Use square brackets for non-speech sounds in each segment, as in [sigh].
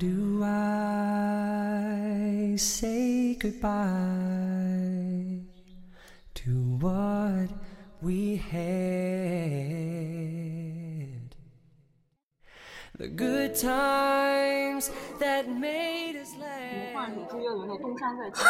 do I say goodbye to what we had? The good times that made us 换 laugh. 手之约有那东山再起。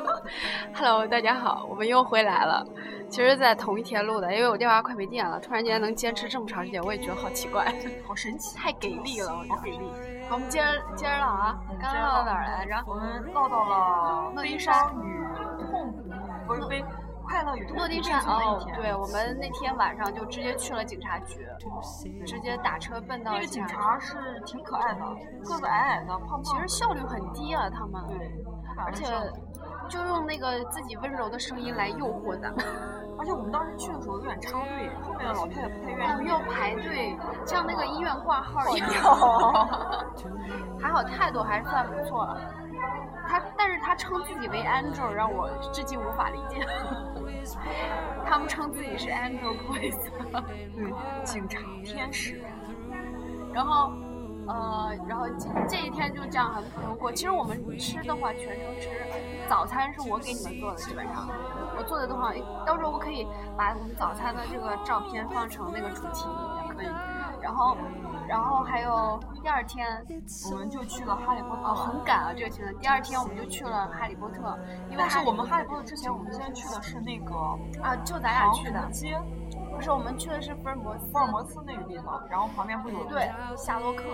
[laughs] Hello，大家好，我们又回来了。其实，在同一天录的，因为我电话快没电了，突然间能坚持这么长时间，我也觉得好奇怪，[laughs] 好神奇，太给力了，我好给力。好，我们接着接着唠啊，刚刚唠到哪儿来着？我们唠到了悲伤与痛苦，不是悲快乐与痛苦诺丁山并存的哦。对，我们那天晚上就直接去了警察局，直接打车奔到那个警察是挺可爱的，个子矮矮的，胖胖其。实效率很低啊，他们，对，而且就用那个自己温柔的声音来诱惑咱们。而且我们当时去的时候有点插队，后面的老太太不太愿意。要排队，像那个医院挂号一样。[laughs] 还好态度还算不错了。他，但是他称自己为 Angel，让我至今无法理解。他们称自己是 Angel boys，对，警察天使。然后，呃，然后这这一天就这样很普通过。其实我们吃的话，全程吃早餐是我给你们做的，基本上我做的的话，到时候我可以把我们早餐的这个照片放成那个主题，也可以。然后，然后还有第二天，我们就去了哈利波特。哦，很赶啊，这个行程。第二天我们就去了哈利波特，因为但是我们哈利波特之前，我们先去的是那个啊，就咱俩去的不是我们去的是福尔摩斯，福尔摩斯那个地方，然后旁边会有对，夏洛克，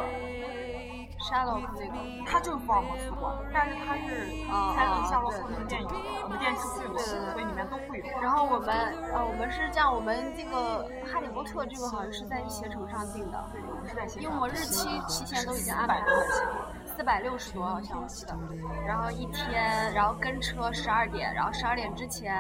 夏洛克那个。它就是福尔摩斯过，但是它是啊拍了啊夏洛克对那个电影，我们电视剧有，所以里面都会有。然后我们呃，我们是这样，我们这个《哈利波特》这个好像是在携程上订的，对，我们是在现因为我们日期提前都已经安百排多块钱。了，四百六十多好像我记得。然后一天，然后跟车十二点，然后十二点之前，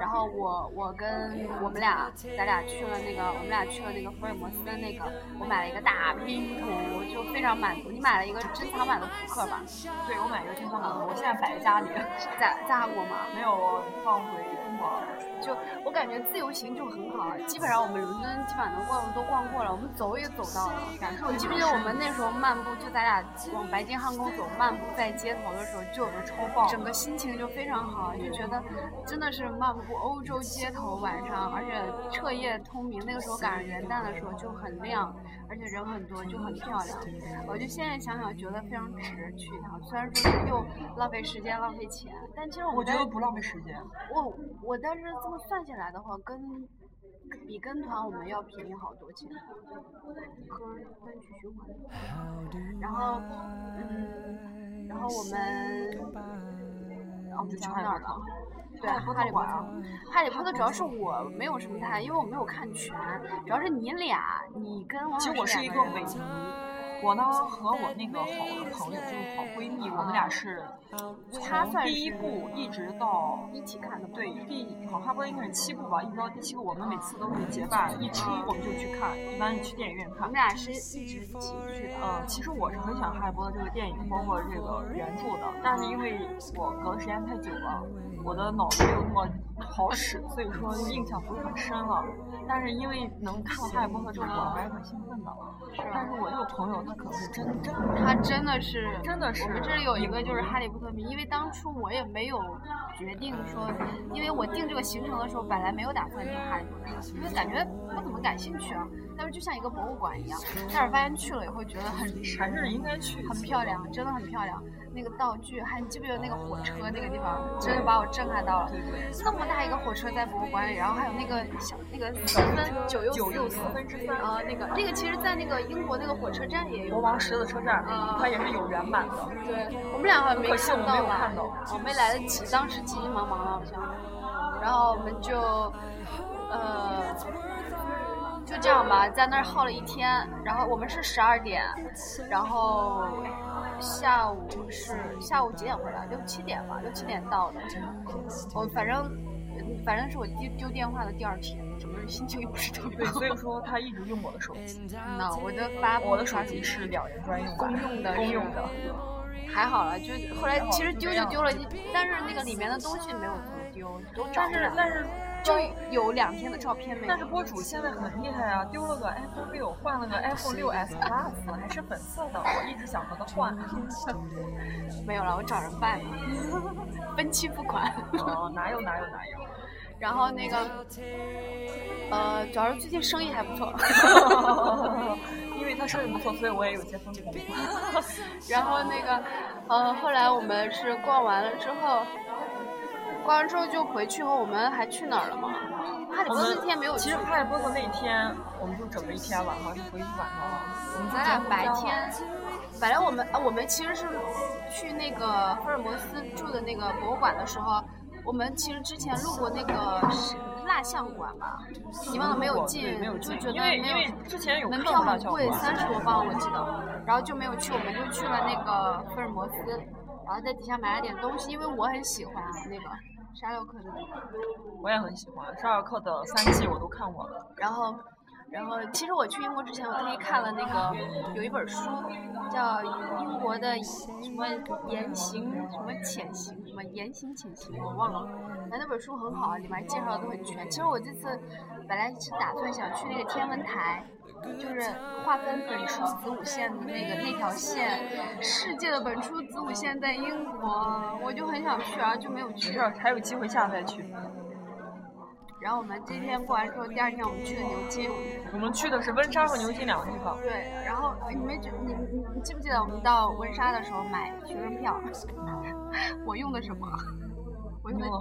然后我我跟我们俩，咱俩去了那个，我们俩去了那个福尔摩斯的那个，我买了一个大拼图，就非常满足。你买了一个珍藏版的扑克吧，对，我买一个珍藏版的，我现在摆在家里，在在韩国吗？没有放回中国。就我感觉自由行就很好，基本上我们伦敦基本上能逛的都逛过了，我们走也走到了。感受你记不记得我们那时候漫步，就咱俩往白金汉宫走，漫步在街头的时候，就有个超棒整个心情就非常好，就觉得真的是漫步欧洲街头，晚上而且彻夜通明。那个时候赶上元旦的时候就很亮，而且人很多，就很漂亮。我就现在想想觉得非常值去一趟，虽然说是又浪费时间浪费钱，但其实我我觉得不浪费时间。我我但是这么算下来的话，跟比跟团我们要便宜好多钱，歌儿单曲循环。然后，嗯，然后我们，我们讲到哪儿了？对，哈利波特哈利波特主要是我没有什么太，因为我没有看全，主要是你俩，你跟王老其实我是一个伪迷，我呢和我那个好的朋友，就是好闺蜜，我们俩是从第一部一直到一起看的吗，对第好哈波应该是七部吧，一直到第七部，我们每次都是结伴一出我们就去看，一般去电影院看我们。俩是一直一起去的。嗯，其实我是很喜欢《哈利波特》这个电影，包括这个原著的，但是因为我隔的时间太久了，我的脑子没有那么好使，所以说印象不是很深了。但是因为能看到《哈利波特》这个馆，我还是很兴奋的。但是我这个朋友他可能是真真他真的是，真的是我们这里有一个就是哈利波特迷，因为当初我也没有决定说，因为我定这个行程的时候，本来没有打算定哈利波特，因为感觉不怎么感兴趣啊。但是就像一个博物馆一样，但是发现去了以后觉得很还是应该去。很漂亮，真的很漂亮。那个道具，还你记不记得那个火车那个地方，真的把我震撼到了。对对。那么大一个火车在博物馆里，然后还有那个小那个四分九又九又四四分之三啊，那个那个其实，在那个英国那个火车站也有国。王十字车站，啊它也是有原版的。对，我们俩好像没看到吧？看到我没来得及，当时急急忙忙的好像。然后我们就，呃，就这样吧，在那儿耗了一天。然后我们是十二点，然后下午是下午几点回来？六七点吧，六七点到的。我反正反正是我丢丢电话的第二天，整个人心情也不是特别，好。所以说他一直用我的手机，那我的发我的手机是两人专用版公用的是公用的。还好了，就后来其实丢就丢了，但是那个里面的东西没有怎么丢，都找但着了。是但是就有两天的照片没有。但是博主现在很厉害啊，丢了个 iPhone 六，换了个 iPhone 六 S Plus，还是粉色的，我一直想和他换。[laughs] 没有了，我找人办，[laughs] 分期付款。哦，哪有哪有哪有。然后那个，呃，主要是最近生意还不错。[laughs] 因为他生意不错，所以我也有些风控。然后那个，呃，后来我们是逛完了之后，逛完之后就回去后，我们还去哪儿了吗？哈利波特那天没有去。其实哈利波特那天，我们就整了一天晚上就回去晚上了。我们咱俩白天，本来我们啊，我们其实是去那个福尔摩斯住的那个博物馆的时候。我们其实之前路过那个蜡像馆吧，你忘了没有进，就觉得没有门票很贵，三十多磅我记得，然后就没有去，我们就去了那个福尔摩斯，然后在底下买了点东西，因为我很喜欢那个沙洛克的那个，我也很喜欢沙洛克的三季我都看过了，然后。然后，其实我去英国之前，我特意看了那个有一本书，叫《英国的什么言行什么潜行什么言行潜行》，我忘了。但那本书很好，里面介绍的都很全。其实我这次本来是打算想去那个天文台，就是划分本初子午线的那个那条线，世界的本初子午线在英国，我就很想去，然后就没有去。还有机会下次再去。然后我们今天过完之后，第二天我们去的牛津。我们去的是温莎和牛津两个地方。对，然后你们觉你你你记不记得我们到温莎的时候买学生票？[laughs] 我用的什么？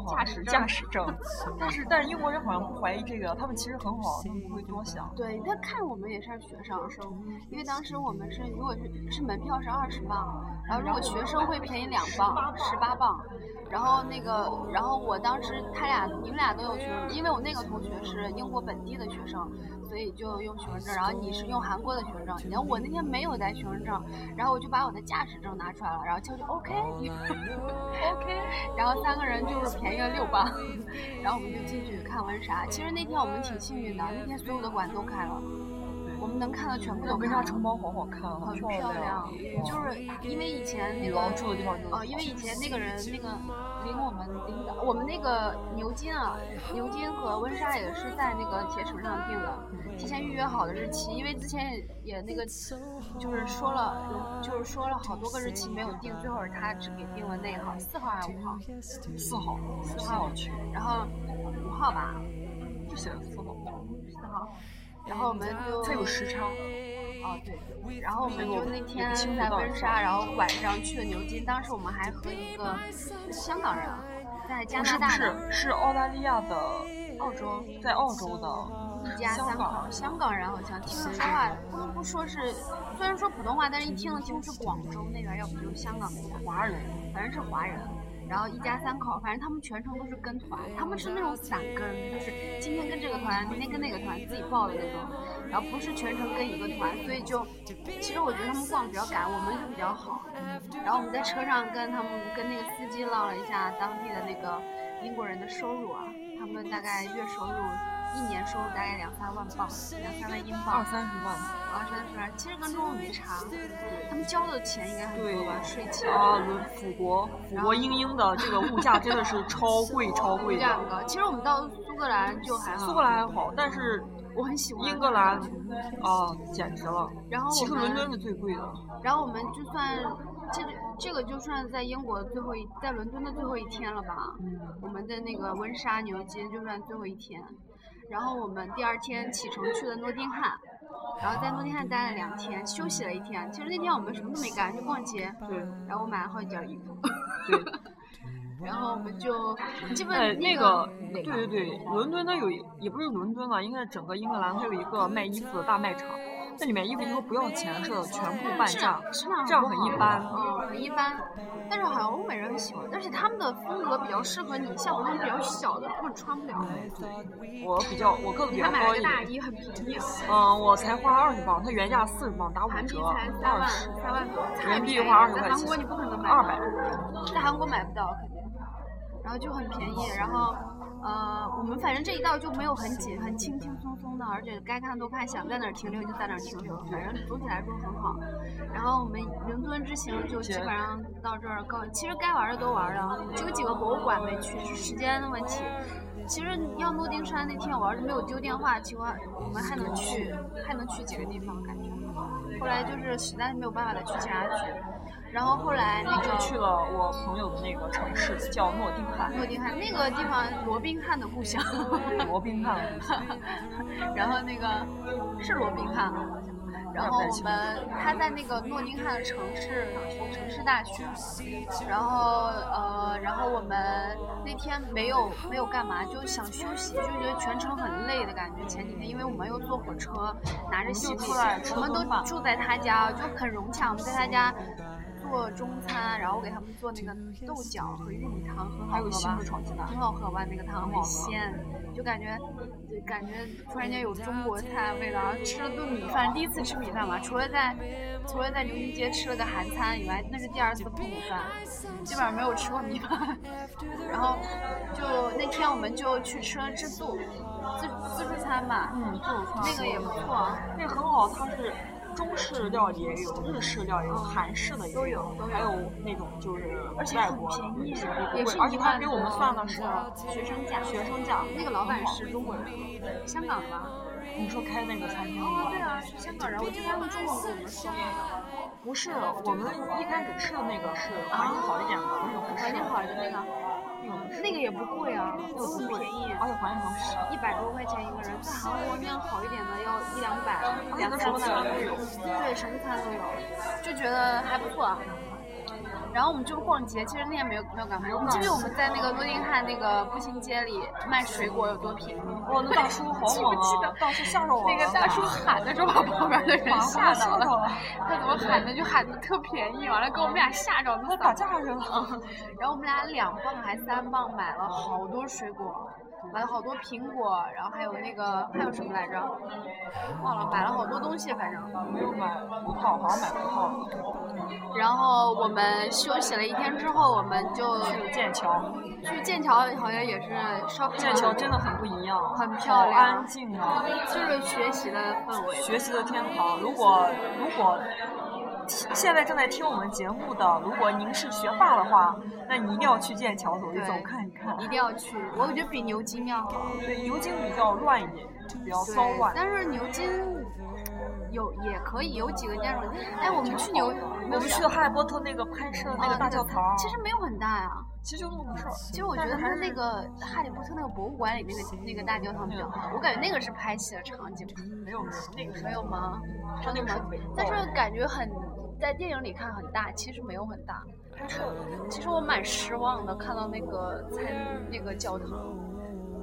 驾驶驾驶证，[laughs] 但是但是英国人好像不怀疑这个，他们其实很好，他们不会多想。对他看我们也是学生生，因为当时我们是如果是是门票是二十磅，然后如果学生会便宜两磅，十八磅。然后那个，然后我当时他俩你们俩都有学生，因为我那个同学是英国本地的学生。所以就用学生证，然后你是用韩国的学生证。然后我那天没有带学生证，然后我就把我的驾驶证拿出来了，然后就 OK，OK，[laughs] 然后三个人就是便宜了六磅，然后我们就进去看温莎。其实那天我们挺幸运的，那天所有的馆都开了。我们能看到全部都。温莎城堡好好看，很漂亮。就是因为以前那个住的地方就哦，因为以前那个人那个领我们领的，我们那个牛津啊，牛津和温莎也是在那个携程上订的，提前预约好的日期。因为之前也也那个就是说了，就是说了好多个日期没有定，最后是他只给定了那一号，四号还是五号？四号，四号去。然后五号吧，就写了四号。四号。然后我们就它有时差，哦对，然后我们就那天在温莎，然后晚上去了牛津。当时我们还和一个香港人在加拿大，不是是澳大利亚的澳洲，在澳洲的一家三口，香港人好像听说话不能不说是，虽然说普通话，但是一听能听出是广州那边，要不就是香港那边华人，反正是华人。然后一家三口，反正他们全程都是跟团，他们是那种散跟，就是今天跟这个团，明天跟那个团，自己报的那种，然后不是全程跟一个团，所以就，其实我觉得他们逛比较赶，我们就比较好。然后我们在车上跟他们跟那个司机唠了一下当地的那个英国人的收入啊，他们大概月收入。一年收入大概两三万镑，两三万英镑，二三十万，二三十万，其实跟中国没差。他们交的钱应该很多吧？税钱啊，辅国，辅国英英的这个物价真的是超 [laughs] 贵，超贵的。价格，其实我们到苏格兰就还好。苏格兰还好，但是我很喜欢英格兰，啊，简直了。然后其实伦敦是最贵的。然后我们就算这这个就算在英国最后一，在伦敦的最后一天了吧？嗯。我们的那个温莎、牛津就算最后一天。然后我们第二天启程去了诺丁汉，然后在诺丁汉待了两天，休息了一天。其实那天我们什么都没干，就逛街。对。然后我买了好几件衣服。对。[laughs] 然后我们就基本哎，那个，对对对，伦敦它有，也不是伦敦吧，应该是整个英格兰，它有一个卖衣服的大卖场。那里面衣服都不要钱似的，全部半价，这样很一般。嗯，很一般。但是好像欧美人很喜欢，但是他们的风格比较适合你，像我这种比较小的，根本穿不了。我比较，我个子比较高一点。大衣很便宜。嗯，我才花二十磅，它原价四十磅，打五折，二十。三万多。人民币花二十块钱。在韩国你不可能买。二百。在韩国买不到，肯定。然后就很便宜，然后。呃，我们反正这一道就没有很紧，很轻轻松松的，而且该看都看，想在哪儿停留就在哪儿停留，反正总体来说很好。然后我们伦敦之行就基本上到这儿告，其实该玩的都玩了，就有几个博物馆没去，是时间的问题。其实要诺丁山那天，我要是没有丢电话，情况我们还能去，还能去几个地方，感觉。后来就是实在是没有办法再去其他去，然后后来那个就去了我朋友的那个城市，叫诺丁汉。诺丁汉那个地方，罗宾汉的故乡。[laughs] 罗宾汉。然后那个是罗宾汉好像。然后我们他在那个诺丁汉城市城市大学，然后呃，然后我们那天没有没有干嘛，就想休息，就觉得全程很累的感觉。前几天因为我们又坐火车，拿着行李，我们都住在他家，就很融洽。我们在他家。做中餐，然后我给他们做那个豆角和玉米汤，很好喝吧？很好喝吧？那个汤很鲜，就感觉，感觉突然间有中国菜味道。吃了顿米饭，第一次吃米饭嘛，除了在，除了在牛津街吃了个韩餐以外，那是第二次碰米饭，基本上没有吃过米饭。[laughs] 然后就那天我们就去吃了自助，自自助餐吧，嗯，自助餐，那个也不错，那个很好，它是。中式料理也有，日式料理有，韩式的都有，还有那种就是而且很便宜，也是而且他给我们算的是学生价，学生价。那个老板是中国人，香港的吧？你说开那个餐厅哦，对啊，是香港人。我记得他们中文跟我们说的。不是，我们一开始吃的那个是环境好一点的，那个环境好一点那个。那个也不贵啊，都很便宜，而且环境很好，一百多块钱一个人，在韩国那样好一点的要一两百，两三百都有，对，什么餐都有，就觉得还不错。然后我们就逛街，其实那天没有没有干嘛。你记不记得我们在那个诺丁汉那个步行街里卖水果有多便宜？哇，那大叔好 [laughs] 猛啊！大叔吓着我了。那个大叔喊的时候把旁边的人吓到了。他怎么喊的？就喊的特便宜，完了给我们俩吓着了。他打架去了。[laughs] 然后我们俩两磅还三磅买了好多水果。买了好多苹果，然后还有那个还有什么来着？忘了，买了好多东西，反正没有买葡萄，好像买葡萄。然后我们休息了一天之后，我们就去剑桥。去剑桥好像也是 shopping。剑桥真的很不一样，很漂亮，安静啊，就是学习的氛围，学习的天堂。如果如果。现在正在听我们节目的，如果您是学霸的话，那你一定要去剑桥走一走，看一看。一定要去，我觉得比牛津要好。对，牛津比较乱一点，比较骚乱。但是牛津有也可以有几个建筑。哎，我们去牛，我们去哈利波特那个拍摄那个大教堂，其实没有很大呀。其实就那么回事儿。其实我觉得它那个哈利波特那个博物馆里那个那个大教堂比较好，我感觉那个是拍戏的场景。没有没有，那个没有吗？真的吗？但是感觉很。在电影里看很大，其实没有很大。其实我蛮失望的，看到那个参那个教堂，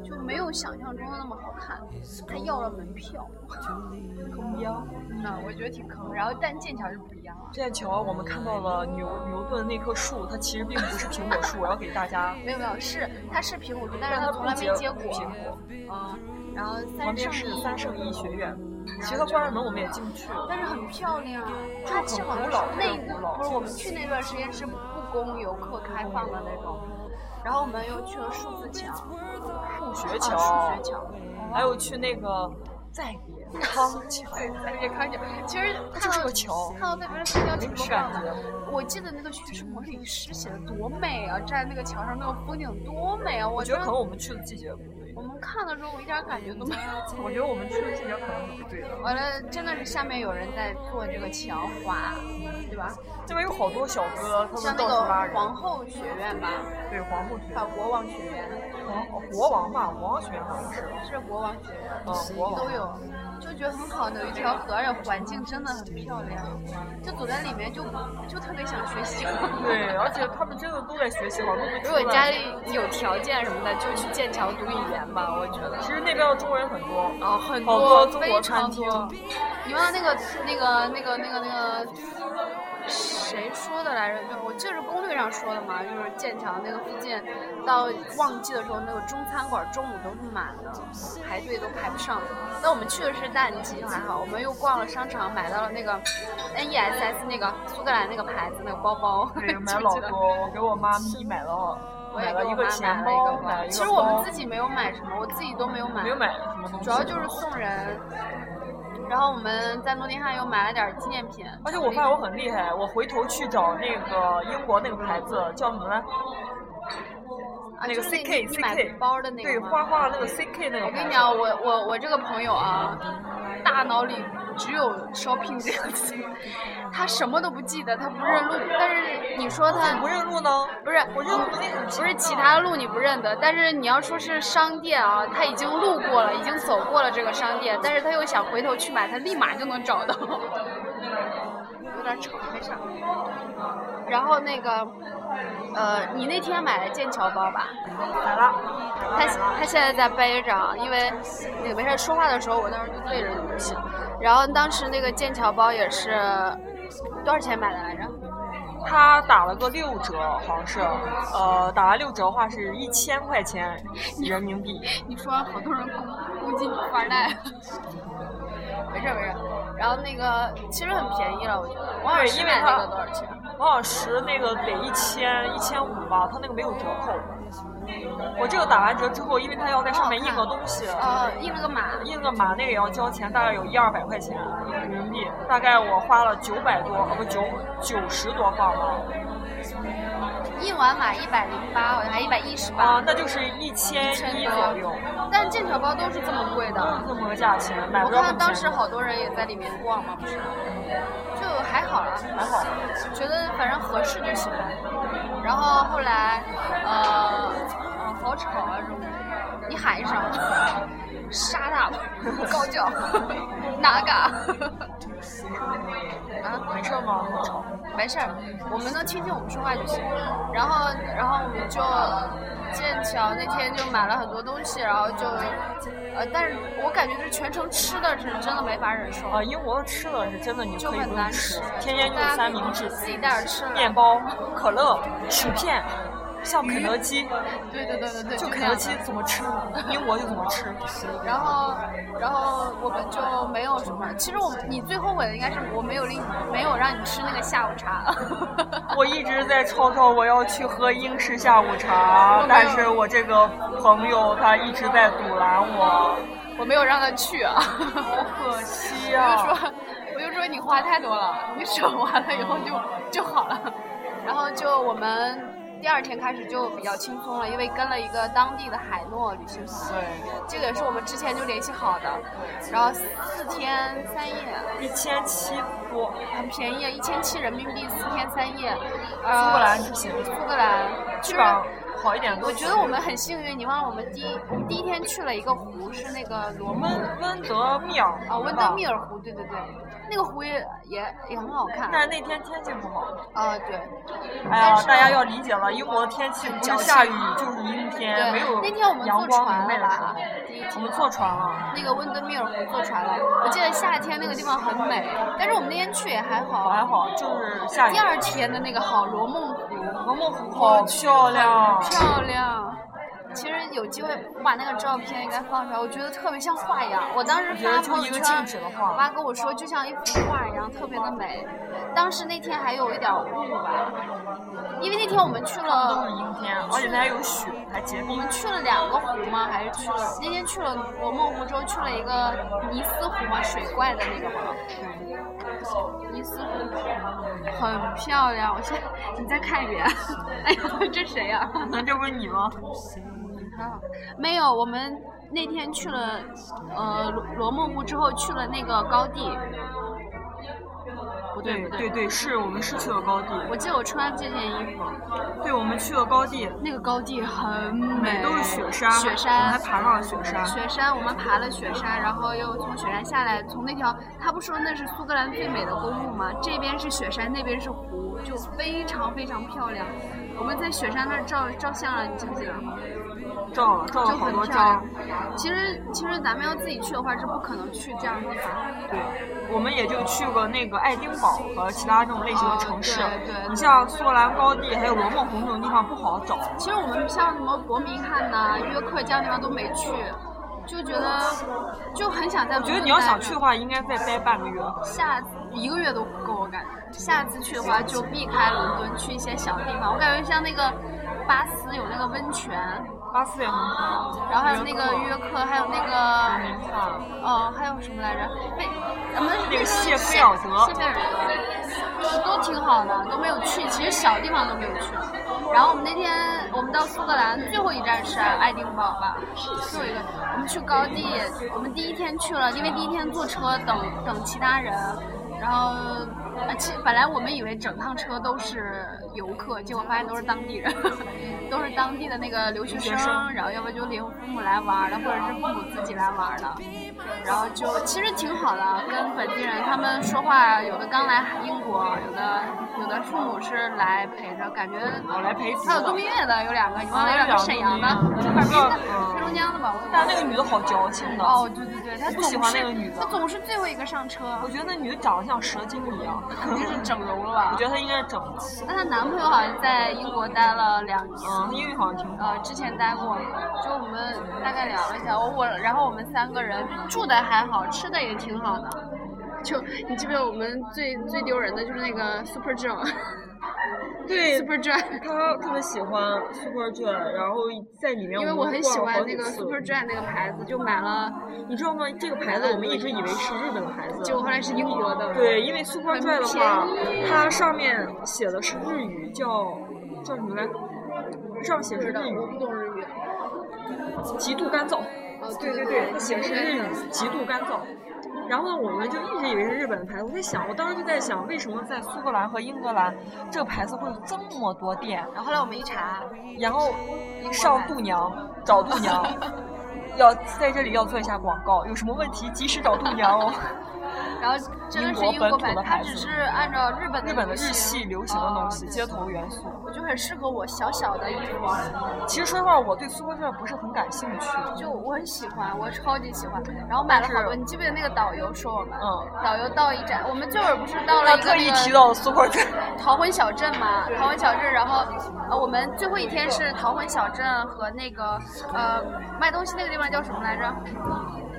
就没有想象中的那么好看。他要了门票，坑呀！那我觉得挺坑。然后但剑桥就不一样了。剑桥我们看到了牛牛顿那棵树，它其实并不是苹果树。我要给大家。[laughs] 没有没有，是它是苹果树，但是它从来没结果。苹果。嗯。然后旁边是三圣医学院。其实它关着门，我们也进不去。但是很漂亮，它很古老，那不是我们去那段时间是不供游客开放的那种。然后我们又去了数字桥、[laughs] 数学桥、数学桥，还有去那个再别康桥。再别康桥。其实看到桥，看到那边的三角挺感的。我记得那个叙事模里诗写的多美啊！站在那个桥上，那个风景多美啊！我觉得可能我们去的季节不对。我们看的时候，我一点感觉都没有。我觉得我们去的季节可能不对的。完了，真的是下面有人在做这个桥滑，对吧？这边有好多小哥，他们到处拉人。皇后学院吧？对，皇后学院。还有国王学院。皇国王吧，国王学院好像是。是国王学院。嗯，国王都有，就觉得很好的有一条河，而且环境真的很漂亮，就走在里面就就特别想学习。对，而且他们真的都在学习，好多如果家里有条件什么的，就去剑桥读语言。吧，我觉得其实那边的中国人很多啊，很多中国餐厅。你忘了那个那个那个那个那个谁说的来着？就我记得是攻略上说的嘛，就是剑桥那个附近，到旺季的时候，那个中餐馆中午都是满的，排队都排不上。但我们去的是淡季，还好。我们又逛了商场，买到了那个 N E S S 那个苏格兰那个牌子那个包包。对，[laughs] 买了老多，我给我妈咪买了。我也给我妈，买了一个其实我们自己没有买什么，我自己都没有买。没有买什么东西。主要就是送人。然后我们在诺丁汉又买了点纪念品。而且我发现我很厉害，我回头去找那个英国那个牌子叫什么来？那个 CK 你买 CK 包的那个对，花花花那个 CK 那个。我跟你讲，我我我这个朋友啊，大脑里只有 shopping 这个词，他什么都不记得，他不认路。但是你说他不认路呢？不是我认路那个不是其他路你不认得，但是你要说是商店啊，他已经路过了，已经走过了这个商店，但是他又想回头去买，他立马就能找到。有点吵，没事儿。然后那个，呃，你那天买了剑桥包吧？买了。他他现在在背着啊，因为那个没事说话的时候，我当时就对着东西。然后当时那个剑桥包也是多少钱买的来着？他打了个六折，好像是，呃，打完六折的话是一千块钱人民币。你说好多人估估计你富二代。没事没事，然后那个其实很便宜了，我觉得。王老对，师买因为那个多少钱？王老师那个得一千一千五吧，他那个没有折扣。我这个打完折之后，因为他要在上面印个东西，呃，印了个码。印个码那个也要交钱，大概有一二百块钱人民币，大概我花了九百多，呃不九九十多磅吧。印完码一百零八，还一百一十八啊，。那就是一千一左右，但剑桥包都是这么贵的。这么个价钱，买我不我看当时。好多人也在里面逛嘛，不是？就还好啦，还好，觉得反正合适就行了。然后后来，呃，呃好吵啊这种，你喊一声，沙大高叫，[laughs] 哪 [laughs] 嘎？啊，没事吗？没事儿，我们能听见我们说话就行。然后，然后我们就剑桥那天就买了很多东西，然后就，呃，但是我感觉是全程吃的是真的没法忍受，啊，英国吃的是真的，你就很难吃吃，，天天就三明治、自己带着吃。面包、可乐、薯片，像肯德基，对对对对对，就肯德基怎么吃，英国就怎么吃。然后，然后我们就没有什么。其实我们你最后悔的应该是我没有令没有让你吃那个下午茶。[laughs] 我一直在吵吵我要去喝英式下午茶，但是我这个朋友他一直在阻拦我，我没有让他去啊。好可 [laughs] 惜啊我啊。就说，我就说你花太多了，你省完了以后就就好了。然后就我们第二天开始就比较轻松了，因为跟了一个当地的海诺旅行团，对，这个也是我们之前就联系好的。然后四天三夜，一千七多，很便宜，一千七人民币，四天三夜。呃，苏格兰之行，苏格兰，基本上好一点我觉得我们很幸运，你忘了我们第一我们第一天去了一个湖，是那个罗梦温温德密尔啊温德密尔湖，对对对，那个湖也也也很好看。但是那天天气不好。啊，对，哎呀但，是大家要理解了，英国的天气不是下雨就是阴天，没有对，那天我们阳光坐船了我们坐船了，那个温德米尔湖坐船了，我记得夏天那个地方很美，但是我们那天去也还好。还好，就是下雨第。二天的那个好罗梦湖，罗梦湖好漂亮，漂亮。其实有机会我把那个照片应该放出来，我觉得特别像画一样。我当时发朋友圈我妈跟我说就像一幅画一样，特别的美。当时那天还有一点雾吧，因为那天我们去都是了，阴天，而且它还有雪，还结冰我们。去了两个湖吗？还是去了那天去了罗梦湖之后去了一个尼斯湖嘛，水怪的那个嘛。对，尼斯湖很漂亮，我现在你再看一遍。[laughs] 哎呀，这谁呀、那这不是你吗？啊，没有，我们那天去了，呃，罗罗梦湖之后去了那个高地。不对不对，对对，是我们是去了高地，我记得我穿这件衣服，对，我们去了高地，那个高地很美，都是雪山，雪我们还山。爬上了雪山。雪山，我们爬了雪山，然后又从雪山下来，从那条，他不说那是苏格兰最美的公路吗？这边是雪山，那边是湖，就非常非常漂亮。我们在雪山那儿照照相了，你记不记得？照了照了好多张。其实其实咱们要自己去的话是不可能去这样的地方。对，我们也就去过那个爱丁堡和其他这种类型的城市。哦对对你像苏格兰高地还有罗梦红这种地方不好找。其实我们像什么伯明翰呐、约克这样地方都没去，就觉得就很想在。我觉得你要想去的，话，应该再待半个月。下一个月都不够，我感觉。下次去的话就避开伦敦，去一些小地方。我感觉像那个巴斯有那个温泉，巴斯也很好，然后还有那个约克，还有那个。哦，还有什么来着？贝，咱们那个谢菲尔德谢菲尔德，都挺好的，都没有去，其实小地方都没有去。然后我们那天我们到苏格兰最后一站是爱丁堡吧，最后一个我们去高地，我们第一天去了，因为第一天坐车等等其他人，然后呃其本来我们以为整趟车都是游客，结果发现都是当地人，[laughs] 都是当地的那个留学生，然后要不就领父母来玩的，或者是父母自己来玩的，然后就其实挺好的，跟本地人他们说话，有的刚来英国，有的有的父母是来陪着，感觉我来陪还有度蜜月的有两个，你忘了有两个。沈阳的，哈尔滨的，黑龙江的吧？我但那个女的好矫情的。哦，对对对，她不喜欢那个女的。她总是最后一个上车，我觉得那女的长得像蛇精一样，肯定是整容了吧？我觉得她应该是整的。那她男朋友好像在英国待了两年，嗯，英语好像挺好。呃，之前待过，就我们大概聊了一下，我我然后我们三个人住的还好，吃的也挺好的。就你记不记得我们最最丢人的就是那个 Super Joe，对 Super Dry，他特别喜欢 Super Joy，然后在里面因为我很喜欢那个 Super Dry 那个牌子，就买了，你知道吗？这个牌子我们一直以为是日本的牌子，结果后来是英国的。对，因为 Super 很 Dry 的话，它上面写的是日语，叫叫什么来着？上面写是日我不语，懂日语。极度干燥。哦，对对对，它写的是日语，极度干燥。然后呢，我们就一直以为是日本的牌子。我在想，我当时就在想，为什么在苏格兰和英格兰这个牌子会有这么多店？然后后来我们一查，然后上度娘找度娘，[laughs] 要在这里要做一下广告，有什么问题及时找度娘哦。然后真的是英国本土英国牌，的牌子它只是按照日本的日本的日系流行的东西，哦街头元素。我就很适合我小小的衣服，啊其实说实话，我对 Super Dry 不是很感兴趣。就我很喜欢，我超级喜欢。然后买了好多，你记不记得那个导游说我们？嗯导游到一站，我们最后不是到了一个那个特意提到了 Super Dry，桃婚小镇嘛，逃婚小镇，然后呃，我们最后一天是逃婚小镇和那个呃卖东西那个地方叫什么来着？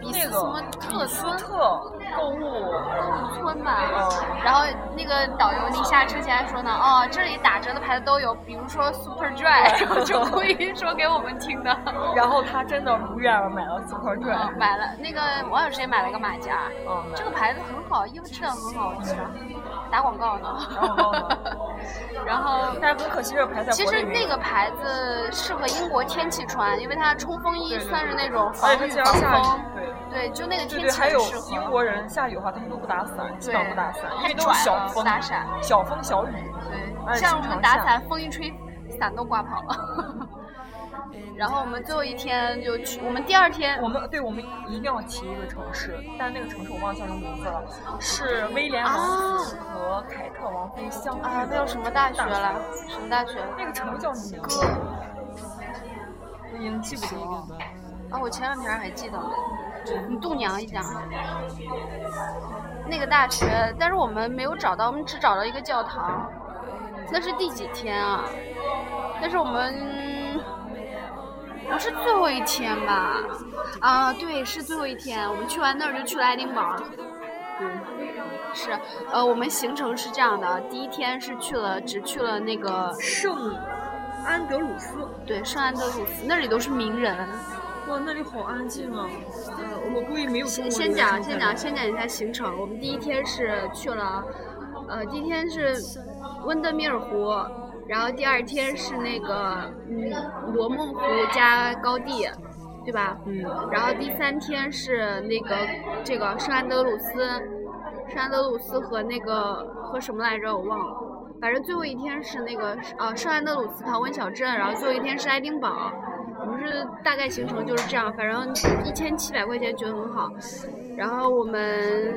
那什么个特村特购物，购物村吧。嗯然后那个导游你下车前还说呢，哦，这里打折的牌子都有，比如说 Super Dry，然后就故意 [laughs] 说给我们听的。然后他真的如愿了买了 Super Dry，买了那个网友之前买了个马甲，嗯，这个牌子很好，衣服质量很好，我觉得。打广告呢。打广告呢 [laughs] 然后，但是很可惜这个牌子其实那个牌子适合英国天气穿，因为它冲锋衣算是那种防雨且它经常下防风，。对。对，就那个天气还有。英国人下雨的话，他们都不打伞，基本上不打伞，因为都是小风小风小雨。对，像我们打伞，风一吹，伞都刮跑了。然后我们最后一天就去，我们第二天我们对，我们一定要提一个城市，但那个城市我忘了叫什么名字了，是威廉王子和凯特王妃相遇啊，那叫什么大学了？什么大学？那个城市叫米格，我已经记不得了。啊，我前两天还记得呢。你度娘一下，那个大学，但是我们没有找到，我们只找到一个教堂。那是第几天啊？那是我们不是最后一天吧？啊，对，是最后一天。我们去完那儿就去了爱丁堡。对，是，呃，我们行程是这样的：第一天是去了，只去了那个圣安德鲁斯，对圣安德鲁斯，那里都是名人。哇，那里好安静啊！呃，我估计没有先先讲先讲先讲一下行程。我们第一天是去了，呃，第一天是温德米尔湖，然后第二天是那个嗯罗梦湖加高地，对吧？嗯，然后第三天是那个这个圣安德鲁斯，圣安德鲁斯和那个和什么来着我忘了，反正最后一天是那个呃圣安德鲁斯陶温小镇，然后最后一天是爱丁堡。我们是大概行程就是这样，反正一千七百块钱觉得很好。然后我们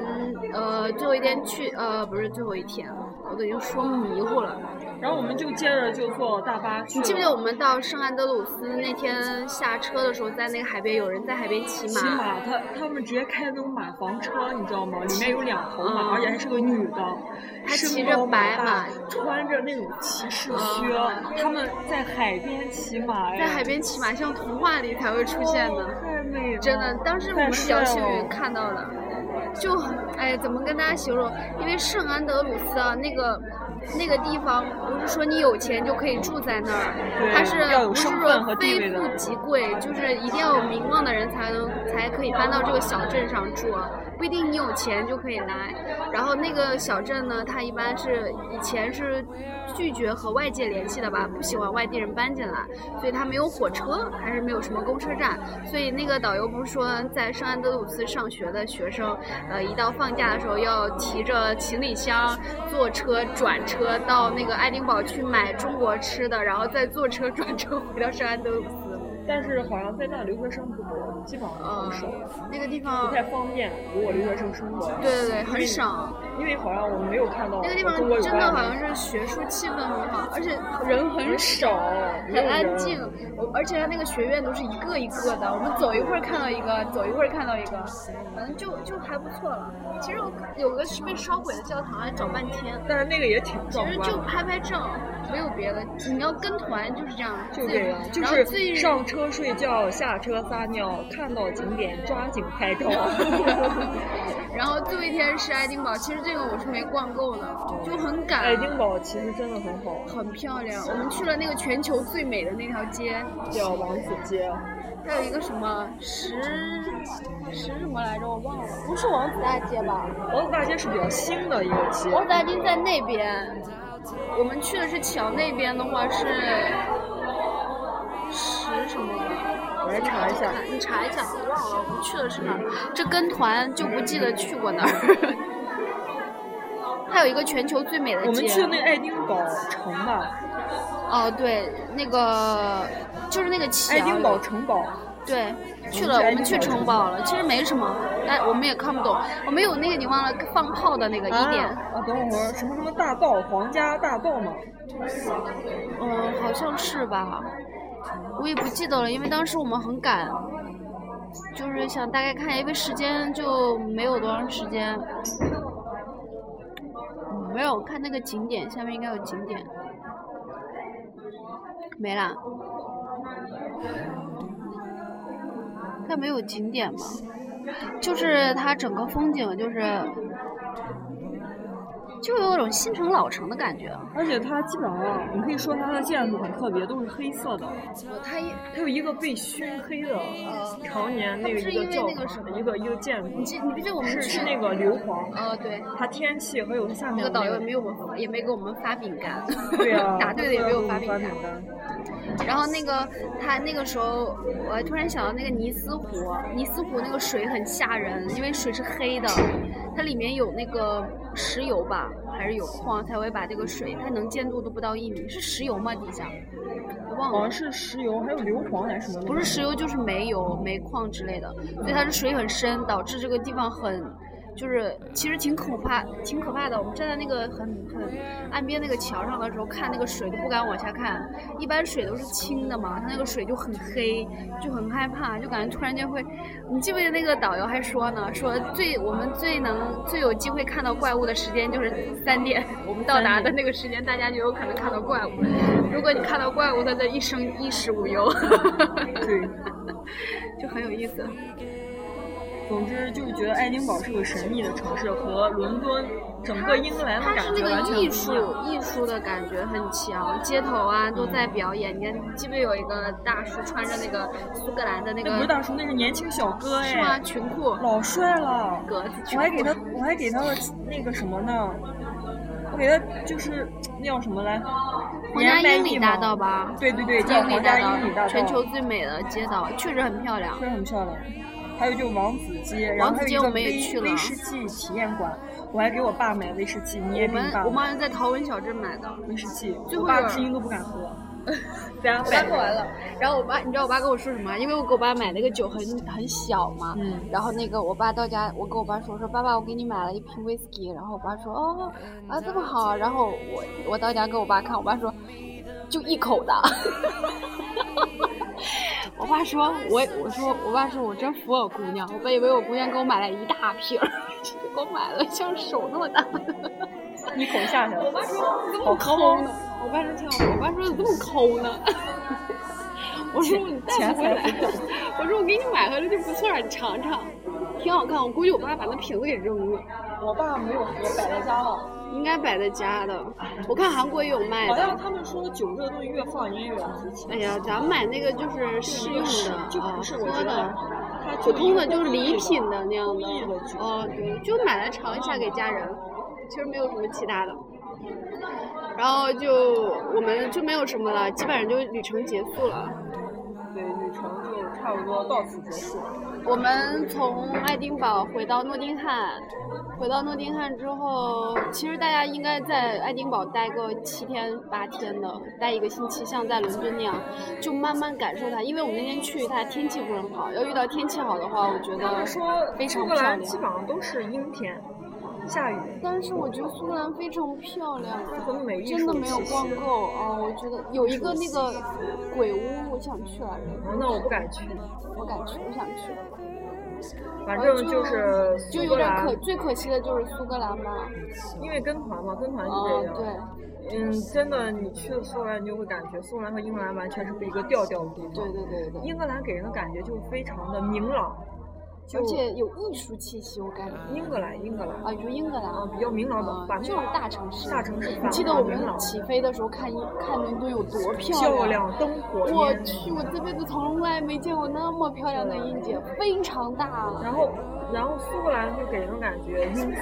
呃最后一天去呃不是最后一天，我都已经说迷糊了。然后我们就接着就坐大巴去。你记不记得我们到圣安德鲁斯那天下车的时候，在那个海边有人在海边骑马？骑马，他他们直接开那种马房车，你知道吗？里面有两头马，嗯而且还是个女的，她骑着白马，穿着那种骑士靴，嗯他们在海边骑马，哎在海边骑马，像童话里才会出现的。太美了，真的，当时我们比较幸运看到的，就哎，怎么跟大家形容？因为圣安德鲁斯啊，那个那个地方不是说你有钱就可以住在那儿，它是不是说非富即贵，就是一定要有名望的人才能才可以搬到这个小镇上住。不一定你有钱就可以来。然后那个小镇呢，它一般是以前是拒绝和外界联系的吧，不喜欢外地人搬进来，所以它没有火车，还是没有什么公车站。所以那个导游不是说，在圣安德鲁斯上学的学生，呃，一到放假的时候要提着行李箱坐车转车到那个爱丁堡去买中国吃的，然后再坐车转车回到圣安德鲁斯。但是好像在那留学生不多，基本上呃很少，，那个地方不，太方便。如果留学生生活，对对对，很省。因为好像我们没有看到那个地方真的好像是学术气氛很好，而且人很很少。很安静，我而且它那个学院都是一个一个的，我们走一会儿看到一个，走一会儿看到一个，反正就就还不错了。其实我有个是被烧毁的教堂，还找半天，但是那个也挺其实就。拍拍照，没有别的。你要跟团就是这样，就这样，就是上车睡觉，下车撒尿，看到景点抓紧拍照。[laughs] 然后最后一天是爱丁堡，其实这个我是没逛够的，就很赶。爱丁堡其实真的很好，很漂亮，我们去了那个全球最美的那条街，叫王子街，还有一个什么石石什么来着，我忘了，不是王子大街吧？王子大街是比较新的一个街。王子大街在那边，我们去的是桥那边的话是石什么的。我来查一下，你查一下，我忘了我们去的是哪儿。这跟团就不记得去过哪儿。[laughs] 还有一个全球最美的街。我们去的那个爱丁堡城吧，哦，对，那个就是那个桥。爱丁堡城堡。对，去了，我们去城堡了，其实没什么，但我们也看不懂。我们有那个你忘了放炮的那个一点，啊啊，等会儿什么什么大道，皇家大道嘛。嗯，好像是吧，我也不记得了，因为当时我们很赶，就是想大概看，因为时间就没有多长时间。没有看那个景点，下面应该有景点，没啦。它没有景点吗？就是它整个风景就是，就有种新城老城的感觉。而且它基本上，你可以说它的建筑很特别，都是黑色的。它一它有一个被熏黑的，呃，常年那个一个教一个一个建筑，你记你不记得我们去是是那个硫磺，呃，对，它天气还有它下面那个导游也没有也没给我们发饼干，对啊，[laughs] 答对了也没有发饼干。干。然后那个他那个时候，我还突然想到那个尼斯湖，尼斯湖那个水很吓人，因为水是黑的，它里面有那个石油吧，还是有矿才会把这个水，它能见度都不到一米，是石油吗？底下我忘了好像。是石油，还有硫磺还是什么？不是石油就是煤油、煤矿之类的，所以它是水很深，导致这个地方很，就是其实挺可怕，挺可怕的。我们站在那个很很岸边那个桥上的时候，看那个水都不敢往下看。一般水都是清的嘛，它那个水就很黑，就很害怕，就感觉突然间会。你记不记得那个导游还说呢？说最我们最能最有机会看到怪物的时间就是三点，我们到达的那个时间，大家就有可能看到怪物。如果你看到怪物，他的一生衣食无忧。对，[laughs] 就很有意思。总之就是觉得爱丁堡是个神秘的城市，和伦敦整个英格兰的它是那个感觉完全不一艺术。艺术的感觉很强，街头啊都在表演。你看，记不有一个大叔穿着那个苏格兰的那个那不是大叔，那是年轻小哥是吗？哎，裙裤、老帅了。格子裙裤我还给他，我还给他那个什么呢？我给他就是那叫什么来？皇家英里大道吧？对对对，叫皇家大英里大道，全球最美的街道，确实很漂亮确。实很漂亮。还有就王子街，然后还有一个王子街我们也威去了威士忌体验馆，我还给我爸买威士忌，你也我给你爸买们我们好像在陶文小镇买的，威士忌，最后我爸至今都不敢喝。对啊，我爸喝完了，然后我爸，你知道我爸跟我说什么？因为我给我爸买那个酒很很小嘛，嗯然后那个我爸到家，我跟我爸说，我说爸爸，我给你买了一瓶 whisky，然后我爸说，哦，啊这么好，然后我我到家给我爸看，我爸说，就一口的。[laughs] 我爸说，我我说我爸说我真服我姑娘，我本以为我姑娘给我买了一大瓶儿，[laughs] 给我买了像手那么大的。[laughs] 一口下去了。我爸说怎好么抠呢？我爸说听我，我爸说怎么这么抠呢？[laughs] 我说你带不回来，我说我给你买回来就不错，你尝尝，挺好看。我估计我爸把那瓶子给扔了，我爸没有喝，摆在家了。应该摆在家的。我看韩国也有卖的好像的。他们说酒这个东西越放烟越值钱。哎呀，咱们买那个就是试用的，就啊不是，喝的。普通的就是礼品的那样的哦，对，就买来尝一下给家人，其实没有什么其他的。然后就我们就没有什么了，基本上就旅程结束了。对，旅程就差不多到此结束。我们从爱丁堡回到诺丁汉，回到诺丁汉之后，其实大家应该在爱丁堡待个七天八天的，待一个星期，像在伦敦那样，就慢慢感受它。因为我们那天去，它天气不是很好，要遇到天气好的话，我觉得说非常漂亮。兰基本上都是阴天，下雨，但是我觉得苏格兰非常漂亮，很美，艺真的没有逛够啊！我觉得有一个那个鬼屋，我想去来着，啊那我不敢去，我敢去，我想去。反正就是就有点可，最可惜的就是苏格兰吧。因为跟团嘛，跟团就哦这，样。对，嗯，真的，你去了苏格兰，你就会感觉苏格兰和英格兰完全是不一个调调的地方。对对对对。英格兰给人的感觉就非常的明朗，就而且有艺术气息，我感觉。英格兰，英格兰啊，你说英格兰啊，比较明朗的就是大城市。大城市你记得我们起飞的时候看英看伦敦有多漂漂亮，灯火我去，我这辈子从来没见过那么漂亮的英景，非常大。然后，然后苏格兰就给人感觉阴森，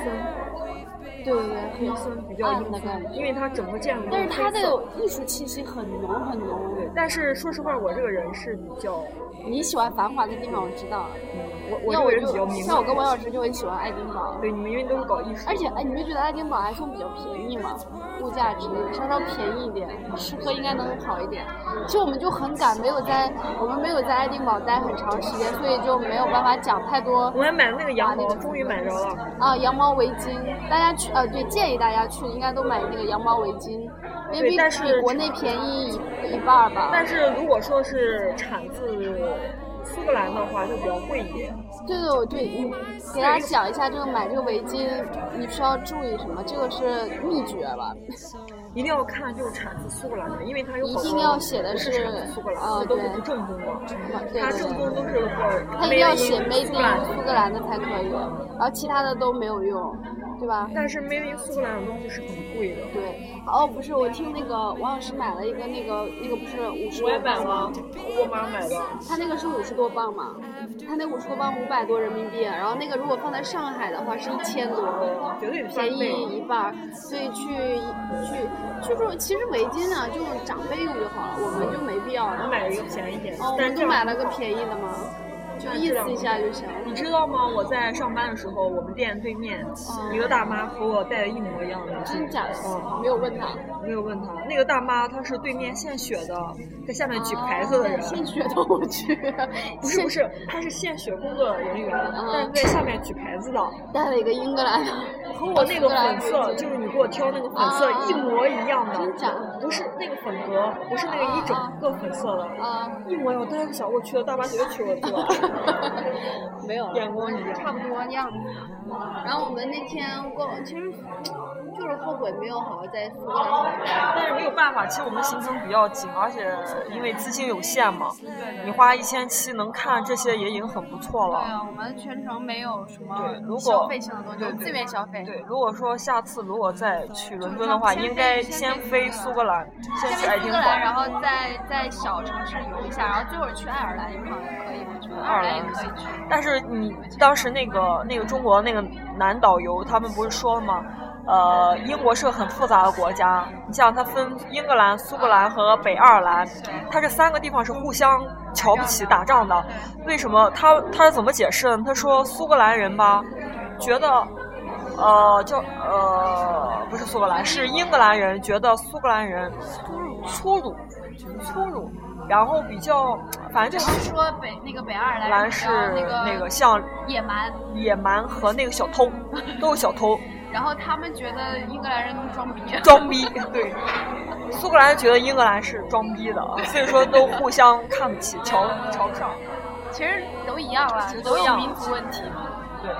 对对对，阴森比较暗阴的感觉森，因为它整个建筑都但是它的艺术气息很浓很浓。对，但是说实话，我这个人是比较，你喜欢繁华的地方，我知道。嗯，我我要我比较就。像我跟王小石就很喜欢爱丁堡。对，你们因为都是搞艺术，而且，哎，你们觉得爱丁堡还算比较便宜吗？物价之类的稍稍便宜一点，吃喝应该能好一点。其实我们就很赶，没有在我们没有在爱丁堡待很长时间，所以就没有办法讲太多我还买了那个羊毛，终于买着了。啊羊毛围巾。大家去呃对，建议大家去应该都买那个羊毛围巾，因为比对但是比国内便宜一一半儿吧。但是如果说是产自苏格兰的话，就比较贵一点。对对对，你给大家讲一下这个买这个围巾，你需要注意什么？这个是秘诀吧？一定要看就是产自苏格兰的，因为它有一定要写的是苏格兰，啊这都是正宗的。它正宗，都是或它一定要写 Made in 苏格兰 in 苏格兰的才可以，然后其他的都没有用，对吧？但是 Made in 苏格兰的东西是很贵的。对，哦，不是，我听那个王老师买了一个那个那个不是五十多磅吗？我妈买的。他那个是五十多磅嘛？他那五十多磅五百多人民币，然后那个如果放在上海的话是一千多，绝对便宜一半，所以去去去说，其实围巾啊，就长辈用就好了，我们就没必要了。我买了一个便宜点，哦，我就买了个便宜的嘛，就意思一下就行。你知道吗？我在上班的时候，我们店对面一个大妈和我戴的一模一样的，嗯真假的嗯，没有问他。没有问他。那个大妈她是对面献血的，在下面举牌子的人。献血的我去，不是不是，她是献血工作人员，嗯但是在下面举牌子的，带了一个英格兰的，和我那个粉色，就是你给我挑那个粉色啊一模一样的，真假不是那个粉格，不是那个一整个粉色的，啊，一模一样。我当时想，我去了，大妈绝对娶我去了。没有，眼光一样差不多样子。然后我们那天过，其实就是后悔没有好好在苏格兰玩。但是没有办法，其实我们行程比较紧，而且因为资金有限嘛，你花一千七能看这些也已经很不错了。啊，我们全程没有什么对如果消费性的东西，对对自愿消费。对，如果说下次如果再去伦敦的话，应该先飞苏格兰，先去爱丁堡。然后再在小城市游一下，然后最后去爱尔兰一趟也可以，我觉得爱尔兰也可以去。但是你当时那个那个中国那个男导游，他们不是说了吗？呃，英国是个很复杂的国家，你像它分英格兰、苏格兰和北爱尔兰，它这三个地方是互相瞧不起、打仗的。为什么？他他是怎么解释呢？他说苏格兰人吧，觉得。呃，叫呃，不是苏格兰，是英格兰人觉得苏格兰人粗鲁、粗鲁，然后比较，反正就是说北那个北爱尔兰是那个像野蛮，野蛮和那个小偷，都是小偷，然后他们觉得英格兰人都装逼。装逼。对，苏格兰觉得英格兰是装逼的，[laughs] 所以说都互相看不起、瞧瞧不上。其实都一样啦，都一样有民族问题嘛。对，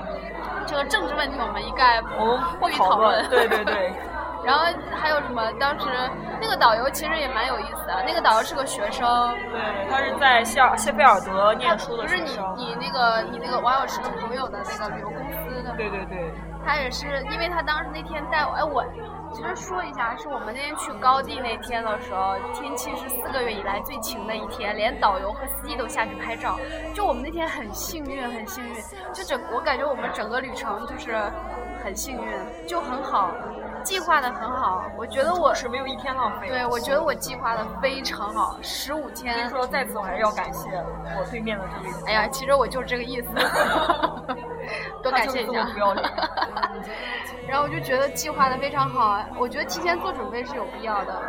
这个政治问题我们一概我们不予讨论。对对对。[laughs] 然后还有什么？当时那个导游其实也蛮有意思的，那个导游是个学生，对，他是在谢尔谢菲尔德念书的不是你。你那个你那个王老师的朋友的那个旅游公司的，对对对，他也是，因为他当时那天带我，哎，我其实说一下，是我们那天去高地那天的时候，天气是四个月以来最晴的一天，连导游和司机都下去拍照。就我们那天很幸运，很幸运，就整我感觉我们整个旅程就是很幸运，就很好，计划的很好。我觉得我是没有一天浪费。对，我觉得我计划的非常好，十五所以天。说，在此我还是要感谢我对面的这位。哎呀，其实我就是这个意思，[laughs] 多感谢一下。不要脸。[laughs] 然后我就觉得计划的非常好，我觉得提前做准备是有必要的。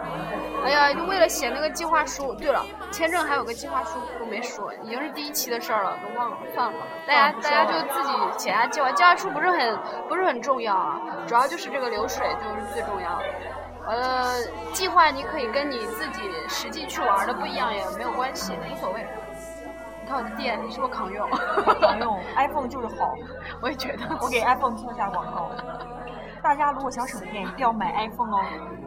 哎呀，就为了写那个计划书，对了，签证还有个计划书都没说，已经是第一期的事儿了，都忘了，算了吧。大家大家就自己写下计划，计划书不是很不是很重要啊，主要就是这个流水就是最重要。呃，计划你可以跟你自己实际去玩的不一样也没有关系，无所谓。你看我的店，你是不是扛用？扛用 iPhone 就是好，[laughs] 我也觉得。我给 iPhone 做下广告。大家如果想省电，一定要买 iPhone 哦。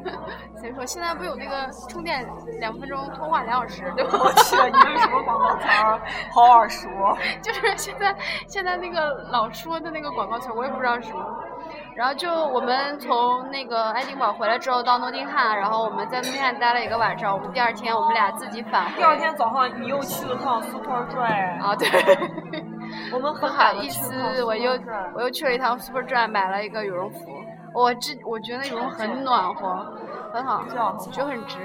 [laughs] 所以说现在不有那个充电两分钟，通话两小时，对吧？我去，你这什么广告词儿？[laughs] 好耳熟。就是现在现在那个老说的那个广告词儿，我也不知道是什么。然后就我们从那个爱丁堡回来之后到诺丁汉，然后我们在诺丁汉待了一个晚上。我们第二天我们俩自己返回。第二天早上你又去了趟 Superdry，啊，对，[laughs] 我们不很好意思，我又我又去了一趟 Superdry，买了一个羽绒服。我这我觉得羽绒很暖和，很好，就很值。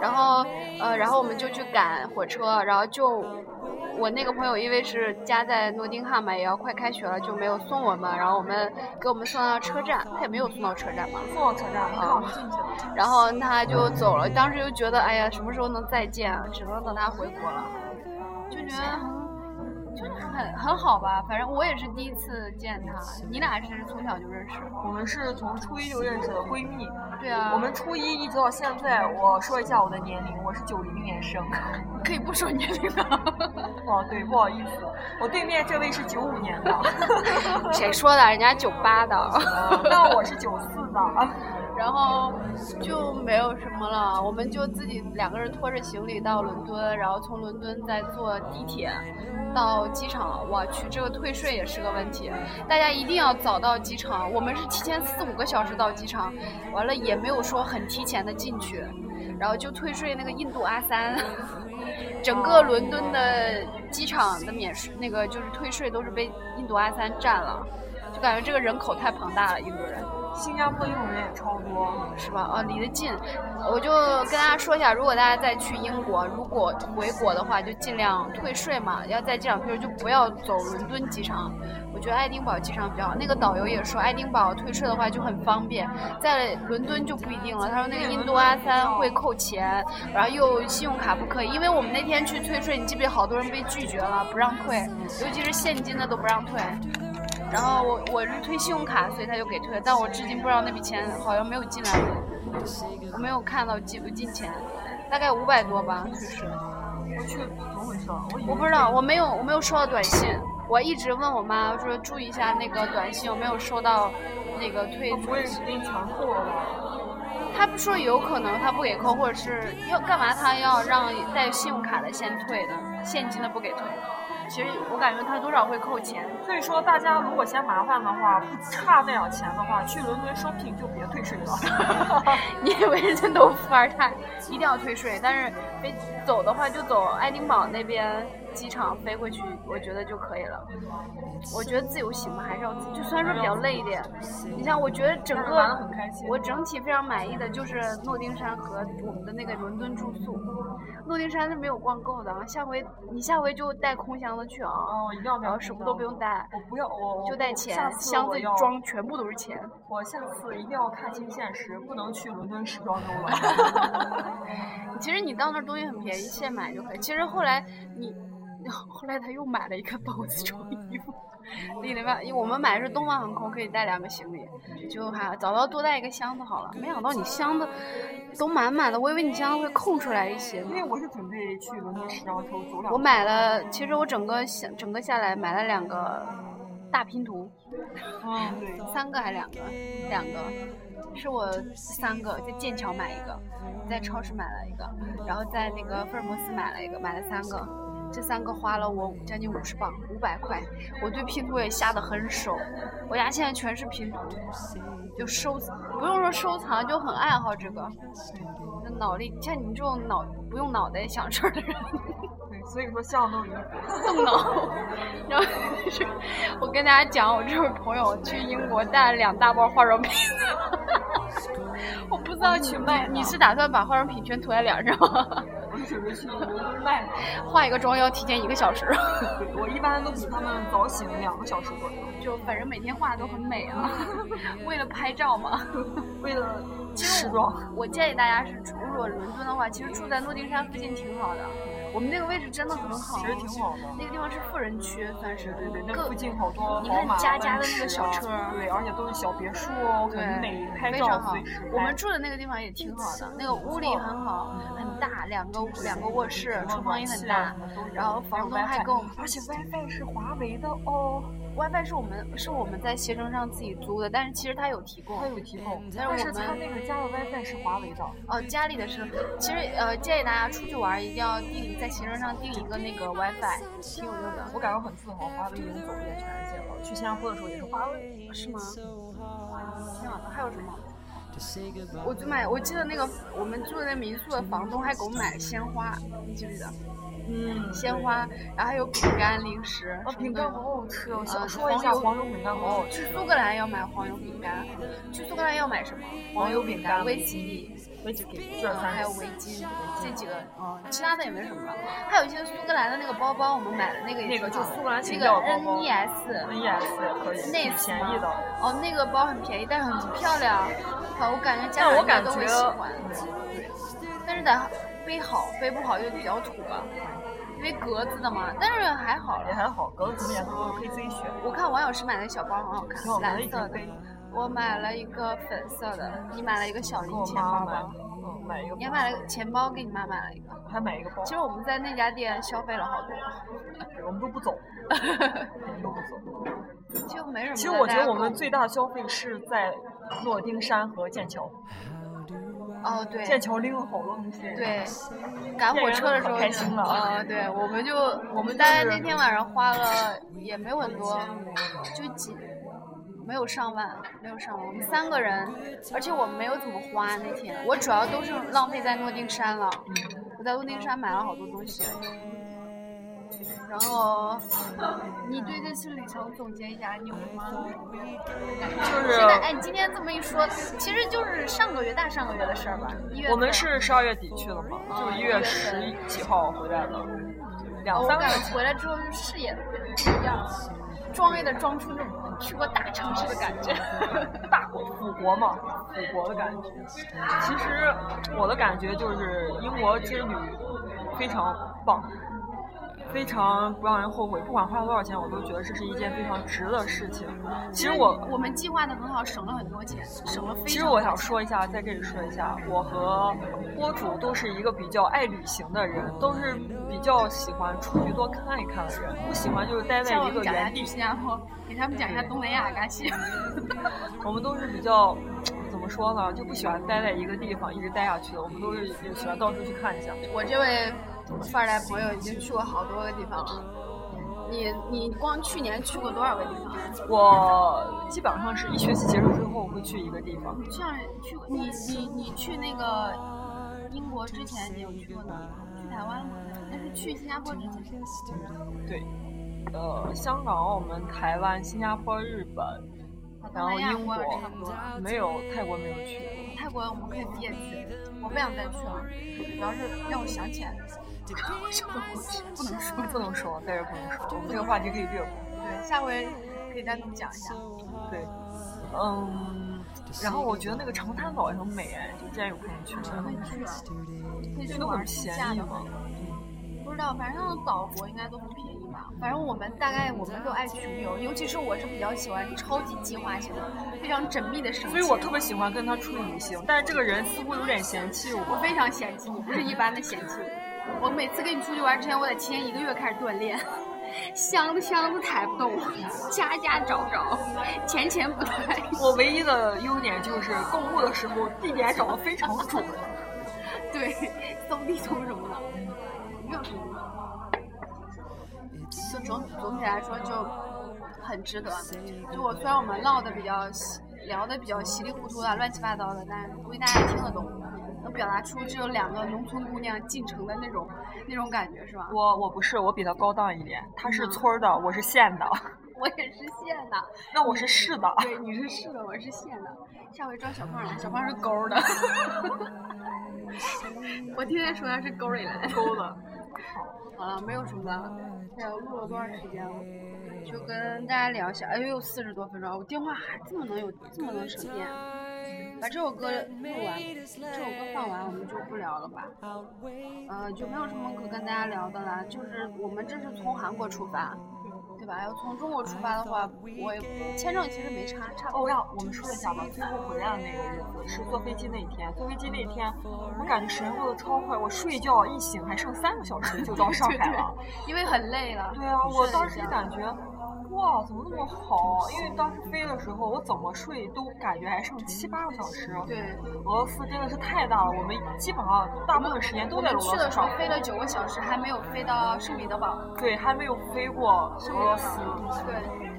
然后呃，然后我们就去赶火车，然后就我那个朋友因为是家在诺丁汉嘛，也要快开学了，就没有送我们，然后我们给我们送到车站，他也没有送到车站嘛，送到车站，你看我们进去了。然后他就走了，当时就觉得哎呀，什么时候能再见啊？只能等他回国了，就觉得很就是很很好吧，反正我也是第一次见他，你俩是从小就认识，我们是从初一就认识的闺蜜，对啊，我们初一一直到现在。我说一下我的年龄，我是九零年生。[laughs] 可以不说年龄的，[laughs] 哦，对，不好意思，我对面这位是九五年的，谁说的？人家九八的。[laughs] 那我是九四的。然后就没有什么了，我们就自己两个人拖着行李到伦敦，然后从伦敦再坐地铁到机场。我去，这个退税也是个问题，大家一定要早到机场。我们是提前四五个小时到机场，完了也没有说很提前的进去，然后就退税那个印度阿三，整个伦敦的机场的免税那个就是退税都是被印度阿三占了，就感觉这个人口太庞大了，印度人。新加坡英语人也超多，是吧？哦，离得近，我就跟大家说一下，如果大家再去英国，如果回国的话，就尽量退税嘛，要在机场退税，就不要走伦敦机场。我觉得爱丁堡机场比较好，那个导游也说，爱丁堡退税的话就很方便，在伦敦就不一定了。他说那个印度阿三会扣钱，然后又信用卡不可以，因为我们那天去退税，你记不记得好多人被拒绝了，不让退，尤其是现金的都不让退。然后我我是退信用卡，所以他就给退了，但我至今不知道那笔钱好像没有进来过，我没有看到进不进钱，大概五百多吧就是。我去，怎么回事？我我不知道，我没有我没有收到短信，我一直问我妈说注意一下那个短信，我没有收到那个退不会是给你全扣了吧？他不说有可能他不给扣，或者是要干嘛他要让带信用卡的先退的，现金的不给退。其实我感觉他多少会扣钱。所以说，大家如果嫌麻烦的话，不差那点钱的话，去伦敦 shopping 就别退税了。[laughs] 你以为人家都富二代，一定要退税？但是飞走的话就走爱丁堡那边机场飞过去，我觉得就可以了。我觉得自由行嘛，还是要自，就虽然说比较累一点。你像，我觉得整个我整体非常满意的就是诺丁山和我们的那个伦敦住宿。诺丁山是没有逛够的，啊，下回你下回就带空箱子去啊，哦，一定要然后什么都不用带，我不要，我我就带钱箱子装全部都是钱。我下次一定要看清现实，不能去伦敦时装周了。[laughs] 其实你到那儿东西很便宜，现买就可以。其实后来你，后来他又买了一个包子装衣服，另外，因为我们买的是东方航空，可以带两个行李，就还早知道多带一个箱子好了。没想到你箱子都满满的，我以为你箱子会空出来一些呢因。为我是准备去伦敦时装周走两。我买了，其实我整个下整个下来买了两个大拼图，哦，对，三个还是两个？两个，是我三个，在剑桥买一个，在超市买了一个，然后在那个福尔摩斯买了一个，买了三个。这三个花了我将近五十磅，五百块。我对拼图也下得很手，我家现在全是拼图，就收不用说收藏，就很爱好这个。那脑力像你这种脑不用脑袋想事儿的人，[laughs] 对，所以说项都离谱。动脑。然后是，我跟大家讲，我这位朋友去英国带了两大包化妆品，[laughs] 我不知道去卖。你是打算把化妆品全涂在脸上吗？我去卖。化一个妆要提前一个小时。对，我一般都比他们早醒两个小时左右。就反正每天画的都很美啊，[laughs] 为了拍照嘛，[laughs] 为了时装。我建议大家是，如果伦敦的话，其实住在诺丁山附近挺好的。我们那个位置真的很好，其实挺好的。那个地方是富人区，算是对对。那附近好多你看家家的那个小车，对，而且都是小别墅，很美，拍照好。我们住的那个地方也挺好的，那个屋里很好，很大，两个两个卧室，厨房也很大，然后房东还跟我们，而且 WiFi 是华为的哦。WiFi 是我们是我们在携程上自己租的，但是其实它有提供，它有提供，但是它那个家的 WiFi 是华为的。哦，家里的是，其实呃建议大家出去玩一定要订在携程上订一个那个 WiFi，挺有用的。我感觉很自豪，华为已经走遍全世界了。去新加坡的时候也是华为，是吗？挺好的，还有什么？我就买，我记得那个我们住的那民宿的房东还给我们买了鲜花，你记不记得？嗯，鲜花，然后还有饼干、零食。哦，饼干好好吃哦！想说一下黄油饼干好好吃。去苏格兰要买黄油饼干，去苏格兰要买什么？黄油饼干、威士忌、威士忌，还有围巾，这几个，嗯，其他的也没什么了。还有一些苏格兰的那个包包，我们买的那个那个就苏格兰那个 N E S，N E S 也可以，那便宜的。哦，那个包很便宜，但是很漂亮。好，我感觉家长都会喜欢。对，但是得背好，背不好就比较土吧。因为格子的嘛，但是还好了，也还好，格子什么颜可以自己选。我看王老师买的小包很好看，蓝色的。我买了一个粉色的，你买了一个小零钱包吧。嗯，买一个。你还买了钱包，给你妈买了一个。还买一个包。其实我们在那家店消费了好多。[laughs] 我们都不走。[laughs] 我们都不走。就没什么。其实我觉得我们最大的消费是在诺丁山和剑桥。哦，对，剑桥拎了好多东西。对，赶火车的时候开心了。呃，对，我们就我们大概那天晚上花了也没有很多，就几，没有上万，没有上万。我们三个人，而且我没有怎么花那天，我主要都是浪费在诺丁山了。我在诺丁山买了好多东西。然后，你对这次旅程总结一下，你有什么？就是哎，你今天这么一说，其实就是上个月、大上个月的事儿吧。我们是十二月底去的嘛，就一月十几号回来的，两三个月。回来之后就视野不一样，装也得装出那种去过大城市的感觉，[laughs] 大国、祖国嘛，祖国的感觉。其实我的感觉就是英国之旅非常棒。非常不让人后悔，不管花了多少钱，我都觉得这是一件非常值的事情。其实我我们计划的很好，省了很多钱，省了非常。其实我想说一下，在这里说一下，我和播主都是一个比较爱旅行的人，都是比较喜欢出去多看一看的人，不喜欢就是待在一个原地。新加坡，给他们讲一下东南亚感谢。[laughs] 我们都是比较怎么说呢，就不喜欢待在一个地方一直待下去的。我们都是喜欢到处去看一下。我这位。富二代朋友已经去过好多个地方了。你你光去年去过多少个地方？我基本上是一学期结束之后会去一个地方。像去你你你去那个英国之前，你有去过哪？去台湾吗？但是去新加坡之前。对，呃，香港、澳门、台湾、新加坡、日本，然后英国，没有泰国没有去。泰国我们可以毕业去，我不想再去了，主要是让我想起来。不能说，不能说，在这不能说。我们这个话题可以略过。对，下回可以单独讲一下。对，嗯，然后我觉得那个长滩岛也很美哎，就之前有朋友去了。可以去啊，可以去玩便宜吗？不知道，反正岛国应该都很便宜吧。反正我们大概我们都爱穷游，尤其是我是比较喜欢超级计划型的，非常缜密的省所以我特别喜欢跟他出去旅行，但是这个人似乎有点嫌弃我。我非常嫌弃你，不是一般的嫌弃。我每次跟你出去玩之前，我得提前一个月开始锻炼，箱子箱子抬不动，家家找不着，钱钱不带。[laughs] 我唯一的优点就是购物的时候地点找的非常准，[laughs] 对，搜地图什么的，没有什么。就总总体来说就很值得。就我虽然我们唠的比较稀聊的比较稀里糊涂的、乱七八糟的，但是估计大家也听得懂，能表达出只有两个农村姑娘进城的那种那种感觉，是吧？我我不是，我比他高档一点，他是嗯村儿的，我是县的，[laughs] 我也是县的，那我是市的。对，你是市的，我是县的。下回招小胖来，小胖是沟儿的。[laughs] 我天天说他是沟儿里来的。勾的。好了，没有什么了。哎呀，录了多长时间了？就跟大家聊一下。哎呦，四十多分钟，我电话还这么能有这么能省电。把这首歌录完，这首歌放完，我们就不聊了吧。呃，就没有什么可跟大家聊的啦。就是我们这是从韩国出发，对吧？要从中国出发的话，我签证其实没差，差不哦，多。让我们说一下吧。最后回来的那个日子是坐飞机那天，坐飞机那天，我感觉时间过得超快。我睡觉一醒还剩三个小时就到上海了。[laughs] 因为很累了。对啊，我当时感觉，哇，怎么那么好？因为当时飞的时候，我怎么睡都感觉还剩七八个小时。对，俄罗斯真的是太大了，我们基本上大部分时间都在俄们去的时候。飞了九个小时，还没有飞到圣彼得堡。对，还没有飞过俄罗斯。对，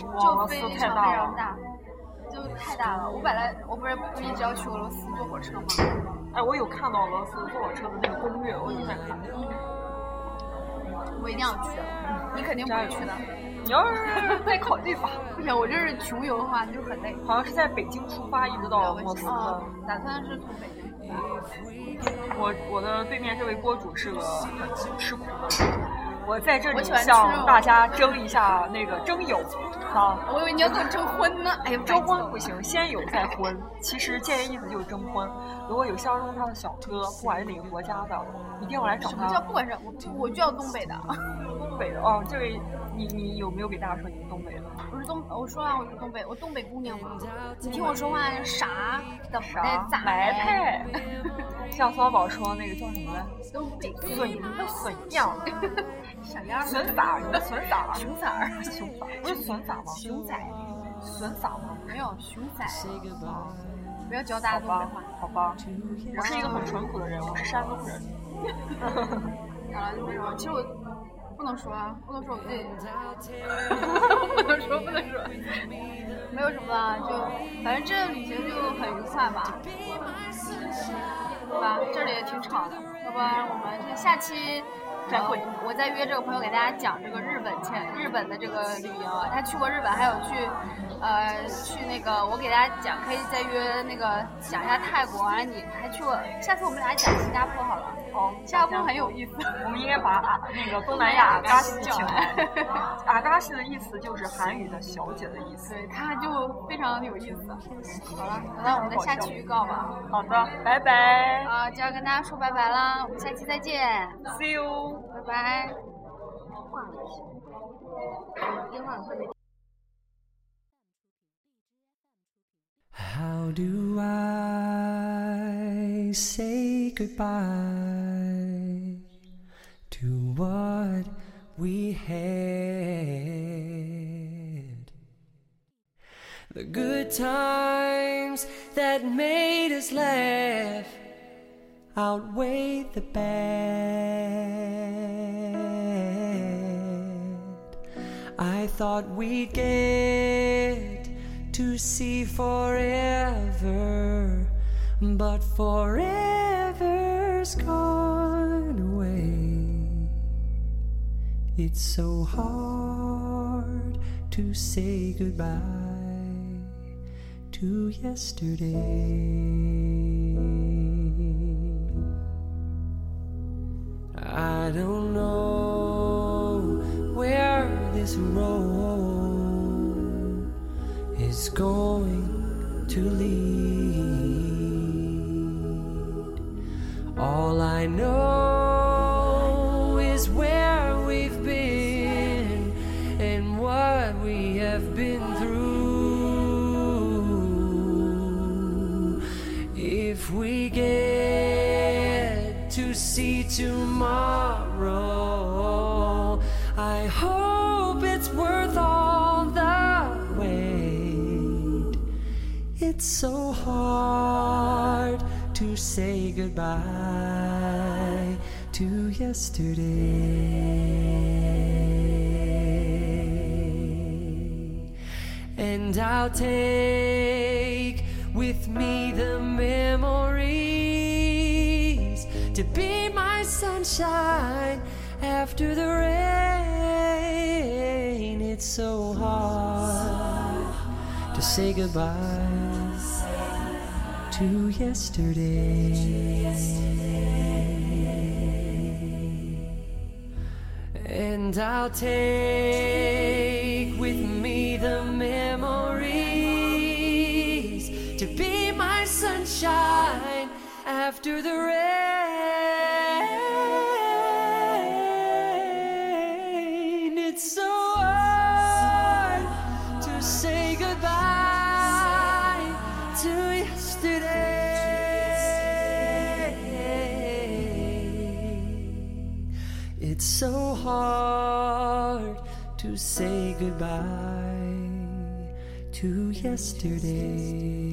哇俄罗斯就非太大常非常了大，就太大了。我本来我不是不一直要去俄罗斯坐火车吗？哎，我有看到俄罗斯坐火车的那个攻略，我有在看。我一定要去，你肯定不会去的。你要是再考虑吧，[laughs] 不行，我这是穷游的话就很累。好像是在北京出发，一直到莫斯科啊。，打算是从北京出发。我我的对面这位锅主是个很吃苦的人，我在这里我喜欢吃向大家征一下那个征友，啊，我以为你要跟我征婚呢。哎呦，征婚不行，先有再婚。其实建议意思就是征婚。如果有相中他的小哥，不管是哪个国家的，一定要来找什么叫他。不管是我我就要东北的，东北的哦，这位你你有没有给大家说你是东北的？我是东，我说啊，我是东北，我东北姑娘嘛。你听我说话啥？怎么啥的？咋的？来派？像宋小宝说那个叫什么来？东北笋笋样，[laughs] 小样儿笋撒，你的笋撒，熊崽儿，熊撒，不是笋撒吗？熊仔笋撒吗？没有熊仔，不要教大家东北话。，好吧，我是一个很淳朴的人，我是山东人。[laughs] [laughs] 好了，就没什么。其实我不能说啊，不能说我自己，[laughs] 不能说，不能说，没有什么了，就反正这个旅行就很愉快吧，对吧？这里也挺吵的，要不然我们就下期。再会呃我再约这个朋友给大家讲这个日本前日本的这个旅游，他去过日本，还有去，呃，去那个我给大家讲，可以再约那个讲一下泰国，完了你还去过，下次我们俩讲新加坡好了。好，新加坡很有意思。[laughs] 我们应该把啊那个东南亚阿嘎西叫请来来。[laughs] 阿嘎西的意思就是韩语的小姐的意思。对，他就非常有意思。好了，等到我们的下期预告吧。好的，拜拜啊，就要跟大家说拜拜啦，我们下期再见，，See you。拜拜。电话会没 How do I say goodbye what we had? The good times that made us laugh outweigh the bad. I thought we'd get to see forever, but forever's gone. It's so hard to say goodbye to yesterday. I don't know where this road is going to lead. All I know I hope it's worth all the wait. It's so hard to say goodbye to yesterday. And I'll take with me the memories to be my sunshine after the rain. So hard to say goodbye to yesterday. And I'll take with me the memories to be my sunshine after the rain. Yesterday.